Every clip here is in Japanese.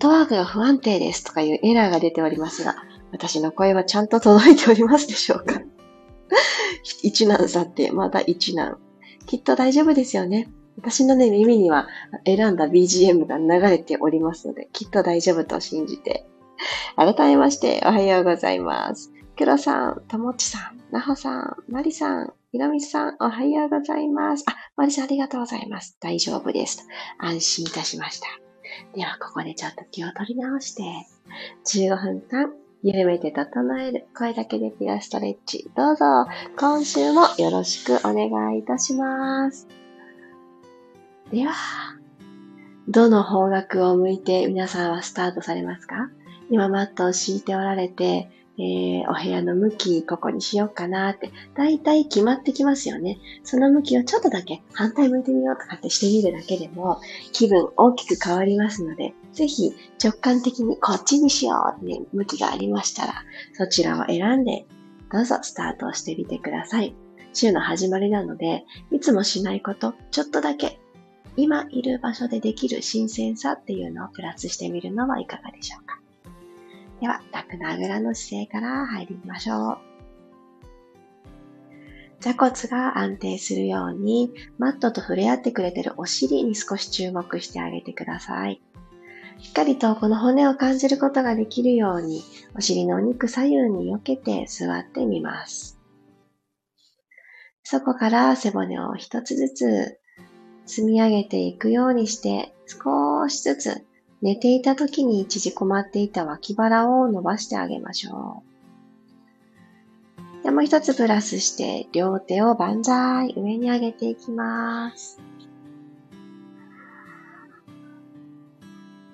トワークが不安定ですとかいうエラーが出ておりますが、私の声はちゃんと届いておりますでしょうか？一難去ってまだ一難。きっと大丈夫ですよね。私のね、耳には選んだ BGM が流れておりますので、きっと大丈夫と信じて。改めまして、おはようございます。黒さん、ともちさん、なほさん、まりさん、ひろみさん、おはようございます。あ、まりさんありがとうございます。大丈夫です。安心いたしました。では、ここでちょっと気を取り直して、15分間、緩めて整える声だけでピラストレッチ。どうぞ、今週もよろしくお願いいたします。では、どの方角を向いて皆さんはスタートされますか？今マットを敷いておられて、えー、お部屋の向き、ここにしようかなって、だいたい決まってきますよね。その向きをちょっとだけ反対向いてみようとかってしてみるだけでも、気分大きく変わりますので、ぜひ直感的にこっちにしようって向きがありましたら、そちらを選んで、どうぞスタートをしてみてください。週の始まりなので、いつもしないこと、ちょっとだけ、今いる場所でできる新鮮さっていうのをプラスしてみるのはいかがでしょうか。では、楽なあぐらの姿勢から入りましょう。座骨が安定するように、マットと触れ合ってくれてるお尻に少し注目してあげてください。しっかりとこの骨を感じることができるように、お尻のお肉左右に避けて座ってみます。そこから背骨を一つずつ積み上げていくようにして、少しずつ寝ていた時に縮こまっていた脇腹を伸ばしてあげましょう。でもう一つプラスして、両手を万歳上に上げていきます。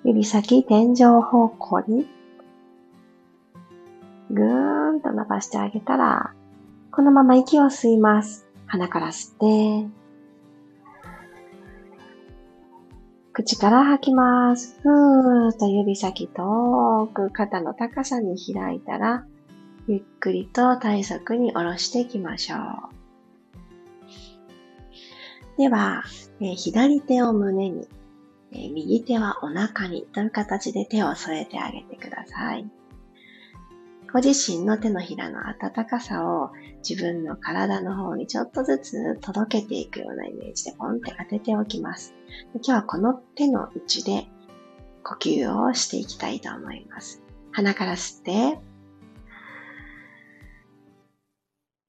指先天井方向にぐーんと伸ばしてあげたら、このまま息を吸います。鼻から吸って、口から吐きます。ふーっと指先遠く肩の高さに開いたら、ゆっくりと体側に下ろしていきましょう。では、え、左手を胸に、え、右手はお腹にという形で手を添えてあげてください。ご自身の手のひらの温かさを自分の体の方にちょっとずつ届けていくようなイメージでポンって当てておきます。今日はこの手の位置で呼吸をしていきたいと思います。鼻から吸って、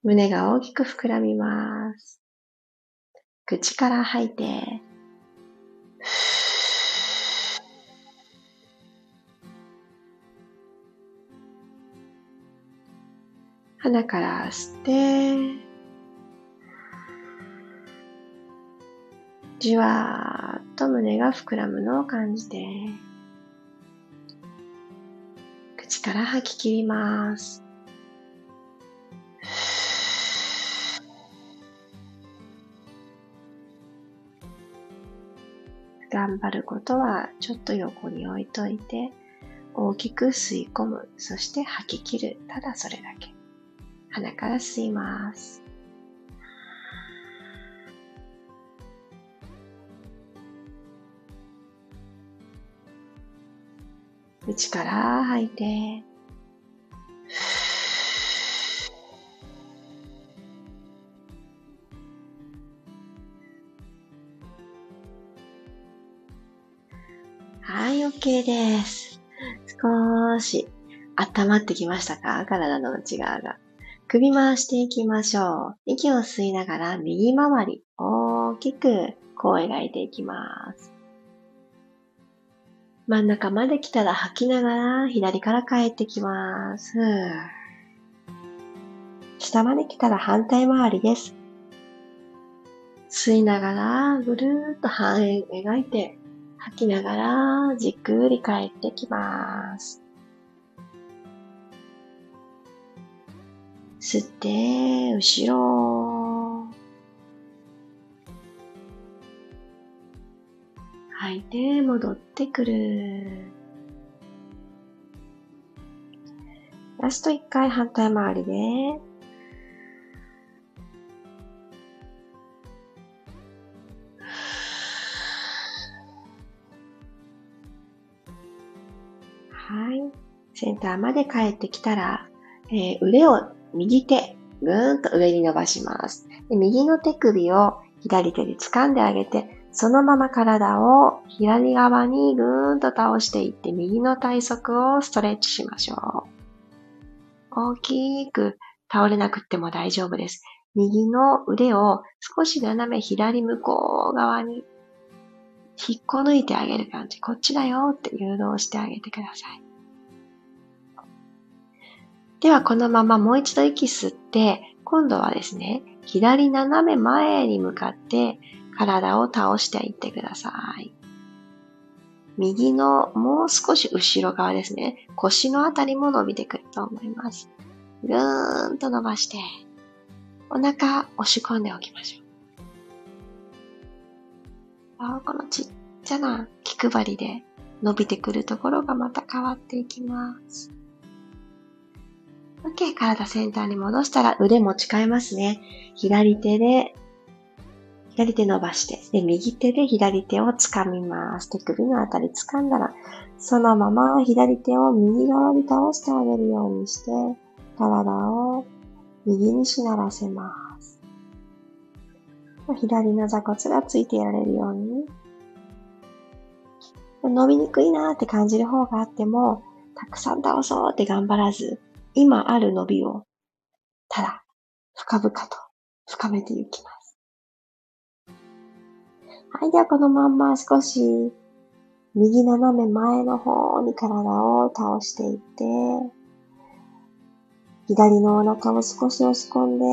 胸が大きく膨らみます。口から吐いて、鼻から吸って、じわーと胸が膨らむのを感じて、口から吐き切ります。頑張ることはちょっと横に置いといて、大きく吸い込む、そして吐き切る。ただそれだけ。鼻から吸います。口から吐いて、はい、OK です。少し温まってきましたか？体の内側が。首回していきましょう。息を吸いながら右回り大きくこう描いていきます。真ん中まで来たら吐きながら左から帰ってきます。下まで来たら反対回りです。吸いながらぐるーっと半円描いて吐きながらじっくり帰ってきます。吸って、後ろ。吐いて、戻ってくる。ラスト1回反対回りで、はい。センターまで帰ってきたら、えー、腕を右手、ぐーんと上に伸ばします。で右の手首を左手で掴んであげて、そのまま体を左側にぐーんと倒していって、右の体側をストレッチしましょう。大きく倒れなくっても大丈夫です。右の腕を少し斜め左向こう側に引っこ抜いてあげる感じ。こっちだよって誘導してあげてください。ではこのままもう一度息吸って、今度はですね、左斜め前に向かって体を倒していってください。右のもう少し後ろ側ですね。腰のあたりも伸びてくると思います。ぐーんと伸ばして、お腹押し込んでおきましょう。このちっちゃな気配りで伸びてくるところがまた変わっていきます。OK、体センターに戻したら腕持ち替えますね。左手で、左手伸ばして、で、右手で左手を掴みます。手首のあたり掴んだら、そのまま左手を右側に倒してあげるようにして、体を右にしならせます。左の座骨がついていられるように。伸びにくいなーって感じる方があっても、たくさん倒そうって頑張らず、今ある伸びを、ただ、深々と深めていきます。はい、ではこのまんま少し、右斜め前の方に体を倒していって、左のお腹を少し押し込んで、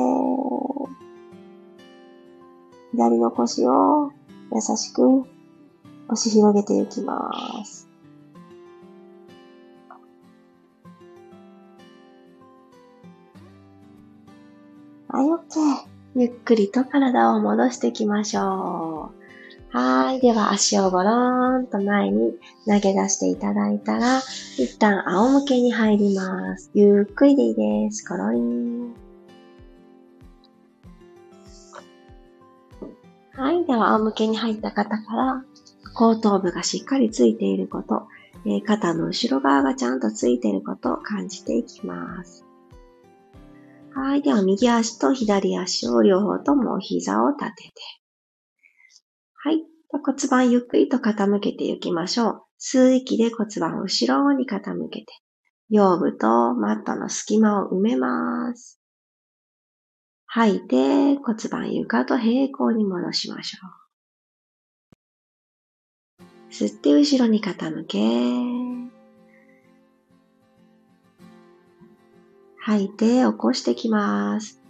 左の腰を優しく押し広げていきます。はい、OK。ゆっくりと体を戻していきましょう。はい。では足をゴローンと前に投げ出していただいたら、一旦仰向けに入ります。ゆっくりでいいです。コロリン。はい。では仰向けに入った方から、後頭部がしっかりついていること、えー、肩の後ろ側がちゃんとついていることを感じていきます。はい。では右足と左足を両方とも膝を立てて、骨盤ゆっくりと傾けていきましょう。吸う息で骨盤を後ろに傾けて、腰部とマットの隙間を埋めます。吐いて骨盤床と平行に戻しましょう。吸って後ろに傾け、吐いて起こしてきます。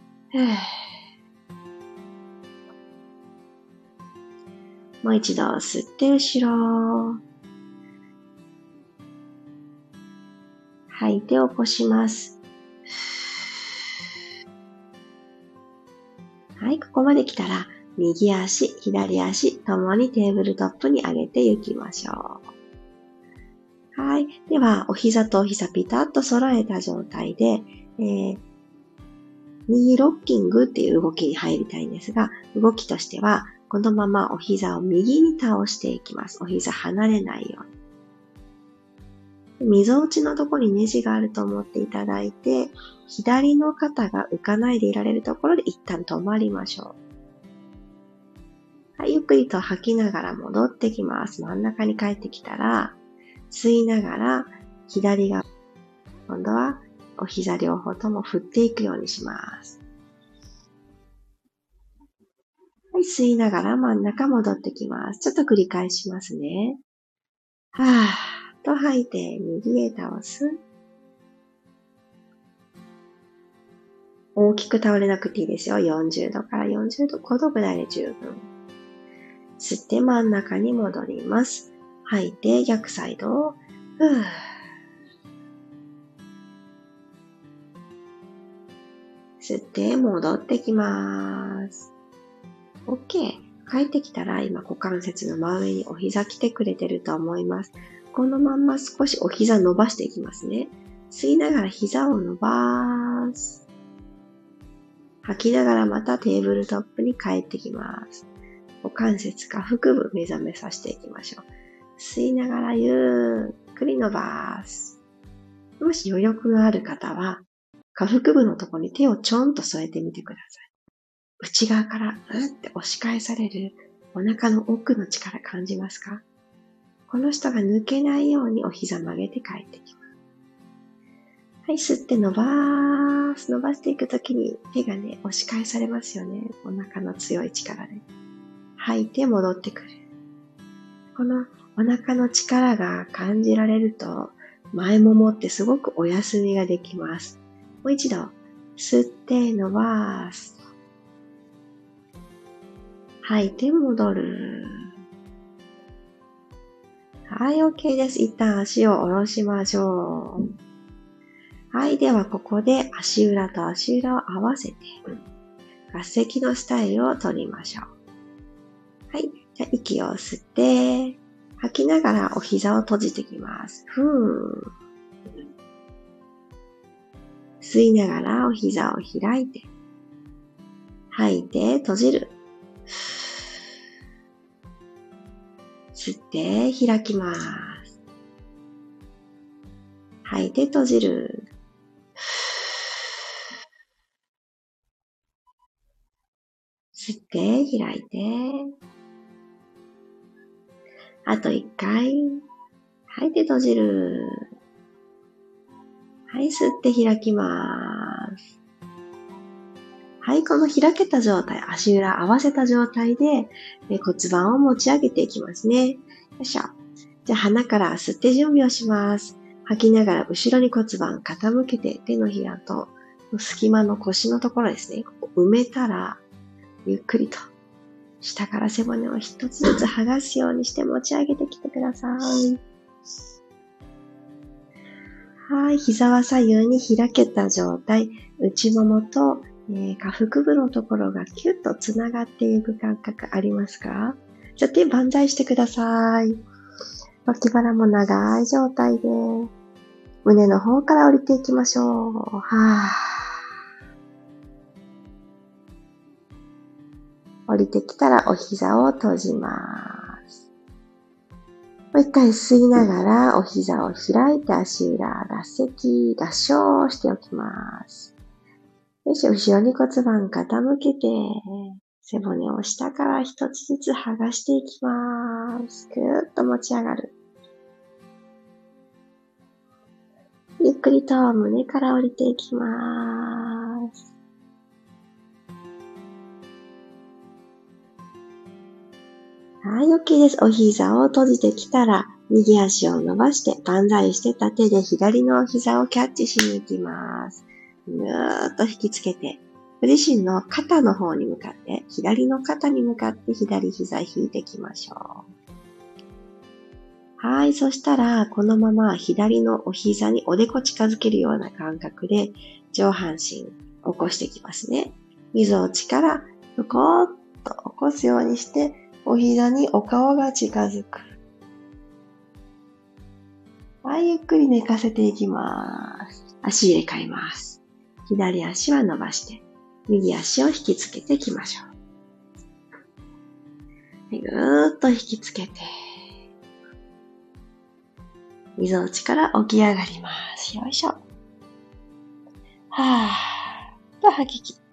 もう一度吸って後ろ。吐いて起こします。はい、ここまで来たら、右足、左足ともにテーブルトップに上げていきましょう。はい。では、お膝とお膝ピタッと揃えた状態で、えー、右ロッキングっていう動きに入りたいんですが、動きとしては、このままお膝を右に倒していきます。お膝離れないように。溝落ちのところにネジがあると思っていただいて、左の肩が浮かないでいられるところで一旦止まりましょう。はい、ゆっくりと吐きながら戻ってきます。真ん中に帰ってきたら、吸いながら左側、今度はお膝両方とも振っていくようにします。はい、吸いながら真ん中戻ってきます。ちょっと繰り返しますね。はぁ、と吐いて右へ倒す。大きく倒れなくていいですよ。40度から40度、5度ぐらいで十分。吸って真ん中に戻ります。吐いて逆サイドを、ふぅ。吸って戻ってきます。OK。帰ってきたら今股関節の真上にお膝来てくれてると思います。このまんま少しお膝伸ばしていきますね。吸いながら膝を伸ばす。吐きながらまたテーブルトップに帰ってきます。股関節下腹部目覚めさせていきましょう。吸いながらゆっくり伸ばす。もし余力のある方は、下腹部のところに手をちょんと添えてみてください。内側からうんって押し返されるお腹の奥の力感じますか？この人が抜けないようにお膝曲げて帰ってきます。はい、吸って伸ばす。伸ばしていくときに手がね、押し返されますよね。お腹の強い力で。吐いて戻ってくる。このお腹の力が感じられると、前ももってすごくお休みができます。もう一度、吸って伸ばす。吐いて戻る。はい、OK です。一旦足を下ろしましょう。はい、ではここで足裏と足裏を合わせて、合石のスタイルを取りましょう。はい、じゃあ息を吸って、吐きながらお膝を閉じてきます。ふー。吸いながらお膝を開いて、吐いて閉じる。吸って開きます。吐いて閉じる。吸って開いて。あと一回。吐いて閉じる。はい、吸って開きます。はい、この開けた状態、足裏合わせた状態で骨盤を持ち上げていきますね。よいしょ。じゃあ鼻から吸って準備をします。吐きながら後ろに骨盤傾けて手のひらと隙間の腰のところですね。ここ埋めたら、ゆっくりと下から背骨を一つずつ剥がすようにして持ち上げてきてください。はい。膝は左右に開けた状態。内ももと、えー、下腹部のところがキュッとつながっていく感覚ありますか？じゃあ手万歳してください。脇腹も長い状態で、胸の方から降りていきましょう。はぁ。降りてきたらお膝を閉じます。もう一回吸いながらお膝を開いて足裏、合石、合掌しておきます。よし、後ろに骨盤傾けて、背骨を下から一つずつ剥がしていきます。ぐーっと持ち上がる。ゆっくりと胸から降りていきます。はい、OK です。お膝を閉じてきたら、右足を伸ばして、万歳してた手で左の膝をキャッチしに行きます。ぐーっと引きつけて、ご自身の肩の方に向かって、左の肩に向かって左膝引いていきましょう。はい。そしたら、このまま左のお膝におでこ近づけるような感覚で、上半身起こしていきますね。溝落ちから、ふこーっと起こすようにして、お膝にお顔が近づく。はい、ゆっくり寝かせていきます。足入れ替えます。左足は伸ばして、右足を引きつけていきましょう。ぐーっと引きつけて、溝落ちから起き上がります。よいしょ。はーっと吐き切って、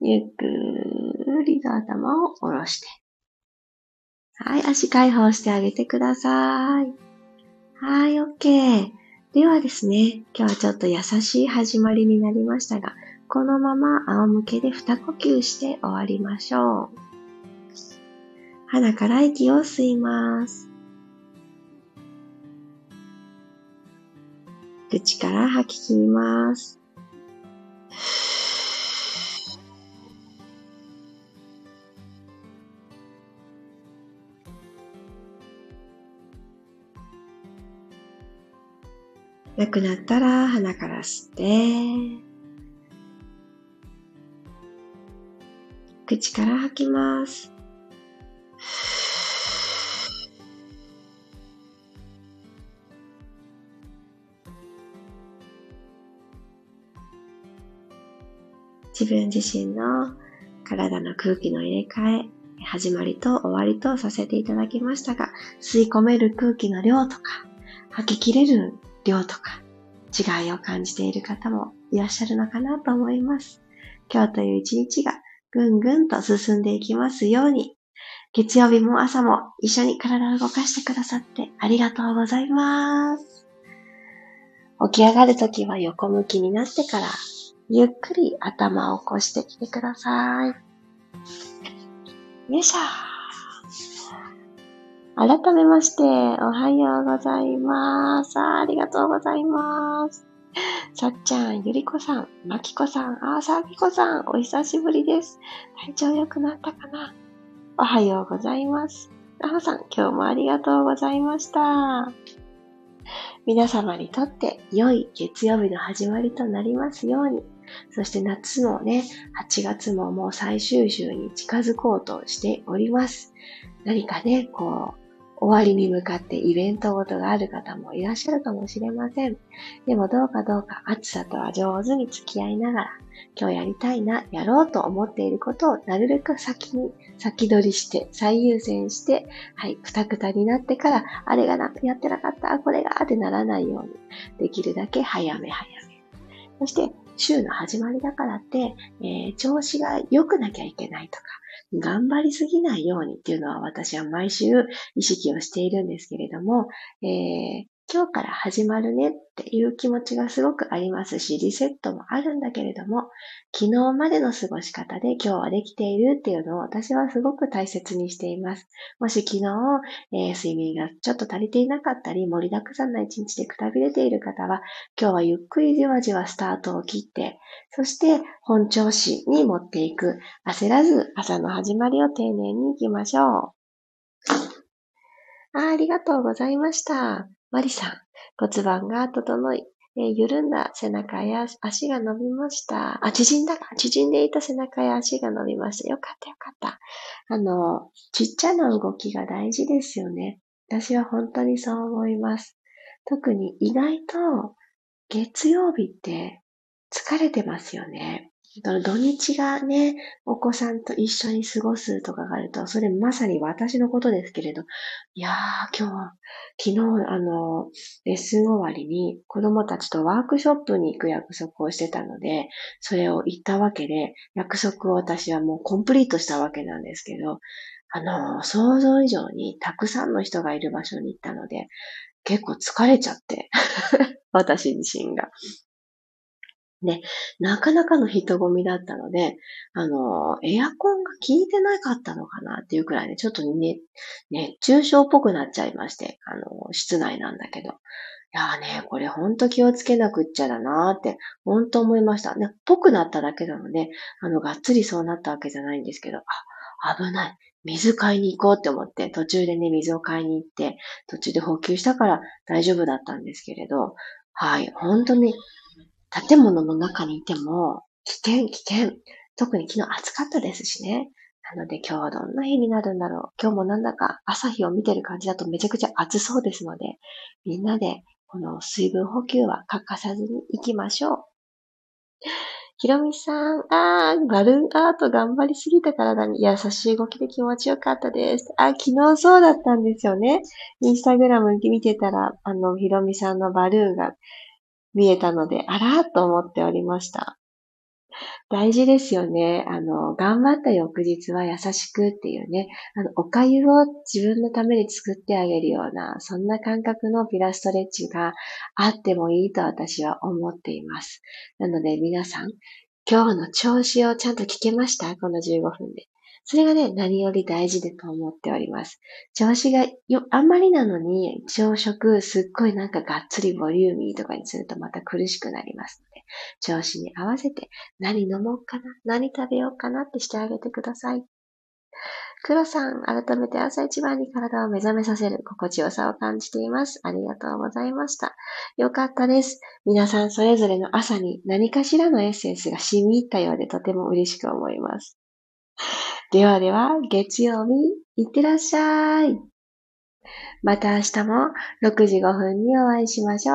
ゆっくりりと頭を下ろして。はい、足解放してあげてください。はい、OK。ではですね、今日はちょっと優しい始まりになりましたが、このまま仰向けで二呼吸して終わりましょう。鼻から息を吸います。口から吐き切ります。なくなったら鼻から吸って、口から吐きます。自分自身の体の空気の入れ替え、始まりと終わりとさせていただきましたが、吸い込める空気の量とか、吐き切れる量とか違いを感じている方もいらっしゃるのかなと思います。今日という一日がぐんぐんと進んでいきますように、月曜日も朝も一緒に体を動かしてくださってありがとうございます。起き上がるときは横向きになってから、ゆっくり頭を起こしてきてください。よいしょ。改めまして、おはようございます。ありがとうございます。さっちゃん、ゆりこさん、まきこさん、あさきこさん、お久しぶりです。体調良くなったかな？おはようございます。なほさん、今日もありがとうございました。皆様にとって良い月曜日の始まりとなりますように。そして夏のね、8月ももう最終週に近づこうとしております。何かね、こう、終わりに向かってイベントごとがある方もいらっしゃるかもしれません。でもどうかどうか暑さとは上手に付き合いながら、今日やりたいな、やろうと思っていることをなるべく先に先取りして、最優先して、はい、くたくたになってから、あれがな、やってなかった、これがってならないように、できるだけ早め早め。そして、週の始まりだからって、えー、調子が良くなきゃいけないとか、頑張りすぎないようにっていうのは私は毎週意識をしているんですけれども、えー、今日から始まるねっていう気持ちがすごくありますし、リセットもあるんだけれども、昨日までの過ごし方で今日はできているっていうのを私はすごく大切にしています。もし昨日、えー、睡眠がちょっと足りていなかったり、盛りだくさんな一日でくたびれている方は、今日はゆっくりじわじわスタートを切って、そして本調子に持っていく。焦らず朝の始まりを丁寧に行きましょう。あありがとうございました。マリさん、骨盤が整い、えー、緩んだ背中や足が伸びました。あ、縮んだか。縮んでいた背中や足が伸びました。よかったよかった。あの、ちっちゃな動きが大事ですよね。私は本当にそう思います。特に意外と月曜日って疲れてますよね。土日がね、お子さんと一緒に過ごすとかがあると、それまさに私のことですけれど、いやー、今日は、昨日、あの、レッスン終わりに子供たちとワークショップに行く約束をしてたので、それを言ったわけで、約束を私はもうコンプリートしたわけなんですけど、あの、想像以上にたくさんの人がいる場所に行ったので、結構疲れちゃって 私自身が。で、なかなかの人混みだったので、あの、エアコンが効いてなかったのかなっていうくらいで、ちょっとね、熱中症っぽくなっちゃいまして、あの、室内なんだけど。いやーね、これほんと気をつけなくっちゃだなーって、ほんと思いました。ね、っぽくなっただけなので、あの、がっつりそうなったわけじゃないんですけど、あ、危ない。水買いに行こうって思って、途中でね、水を買いに行って、途中で補給したから大丈夫だったんですけれど、はい、本当に建物の中にいても、危険、危険。特に昨日暑かったですしね。なので今日はどんな日になるんだろう。今日もなんだか朝日を見てる感じだとめちゃくちゃ暑そうですので、みんなでこの水分補給は欠かさずに行きましょう。ひろみさん、あー、バルーンアート頑張りすぎた体に優しい動きで気持ちよかったです。あ、昨日そうだったんですよね。インスタグラム見てたら、あの、ひろみさんのバルーンが見えたので、あらと思っておりました。大事ですよね。あの、頑張った翌日は優しくっていうね、あの、おかゆを自分のために作ってあげるような、そんな感覚のピラストレッチがあってもいいと私は思っています。なので皆さん、今日の調子をちゃんと聞けました？この15分で。それがね、何より大事だと思っております。調子がよ、あんまりなのに、朝食すっごいなんかがっつりボリューミーとかにするとまた苦しくなりますので、調子に合わせて何飲もうかな、何食べようかなってしてあげてください。黒さん、改めて朝一番に体を目覚めさせる心地よさを感じています。ありがとうございました。よかったです。皆さんそれぞれの朝に何かしらのエッセンスが染み入ったようでとても嬉しく思います。ではでは、月曜日、いってらっしゃい。また明日も6時5分にお会いしましょう。